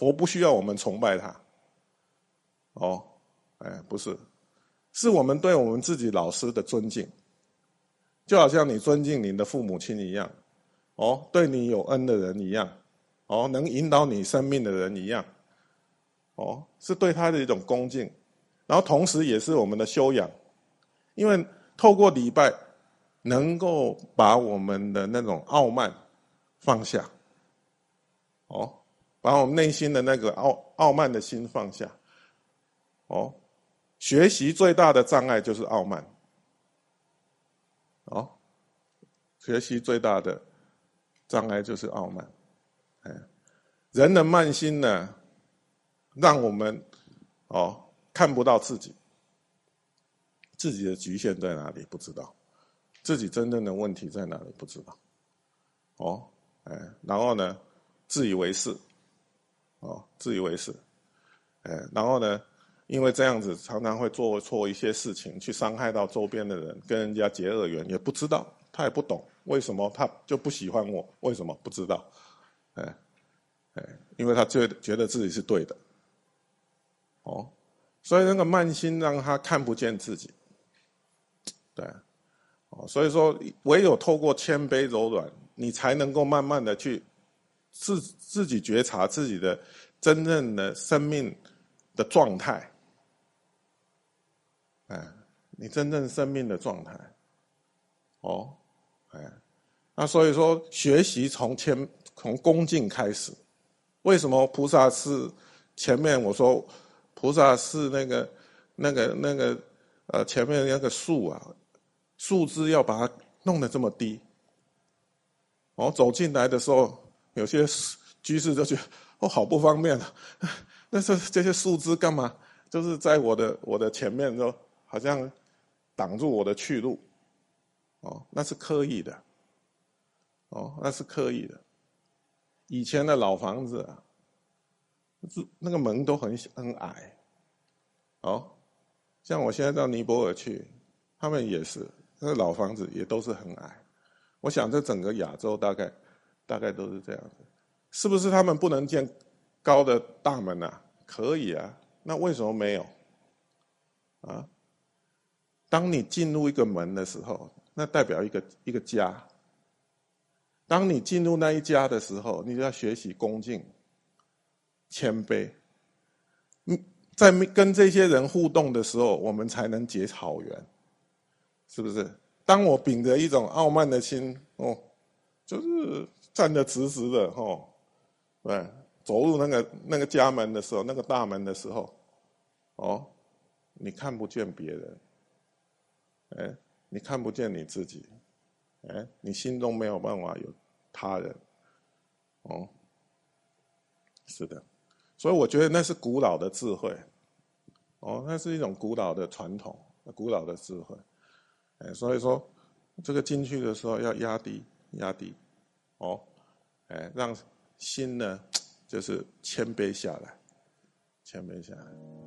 佛不需要我们崇拜他。哦，哎，不是，是我们对我们自己老师的尊敬，就好像你尊敬你的父母亲一样，哦，对你有恩的人一样，哦，能引导你生命的人一样，哦，是对他的一种恭敬，然后同时也是我们的修养，因为透过礼拜，能够把我们的那种傲慢放下，哦，把我们内心的那个傲傲慢的心放下。哦，学习最大的障碍就是傲慢。哦，学习最大的障碍就是傲慢。哎，人的慢心呢，让我们哦看不到自己，自己的局限在哪里不知道，自己真正的问题在哪里不知道。哦，哎，然后呢，自以为是，哦，自以为是，哎，然后呢？因为这样子常常会做错一些事情，去伤害到周边的人，跟人家结恶缘，也不知道，他也不懂为什么他就不喜欢我，为什么不知道？哎，哎，因为他觉觉得自己是对的，哦，所以那个慢心让他看不见自己，对，哦，所以说唯有透过谦卑柔软，你才能够慢慢的去自自己觉察自己的真正的生命的状态。哎，你真正生命的状态，哦，哎，那所以说学习从谦从恭敬开始。为什么菩萨是前面我说菩萨是那个那个那个呃前面那个树啊，树枝要把它弄得这么低。哦，走进来的时候，有些居士就觉得哦好不方便啊，那这这些树枝干嘛？就是在我的我的前面说。好像挡住我的去路，哦，那是刻意的，哦，那是刻意的。以前的老房子啊，是那个门都很很矮，哦，像我现在到尼泊尔去，他们也是，那个老房子也都是很矮。我想这整个亚洲大概大概都是这样子，是不是他们不能建高的大门啊？可以啊，那为什么没有？啊？当你进入一个门的时候，那代表一个一个家。当你进入那一家的时候，你就要学习恭敬、谦卑。嗯，在跟这些人互动的时候，我们才能结好缘，是不是？当我秉着一种傲慢的心，哦，就是站得直直的，哦，对，走入那个那个家门的时候，那个大门的时候，哦，你看不见别人。哎，你看不见你自己，哎，你心中没有办法有他人，哦，是的，所以我觉得那是古老的智慧，哦，那是一种古老的传统，古老的智慧，哎，所以说这个进去的时候要压低，压低，哦，哎，让心呢就是谦卑下来，谦卑下来。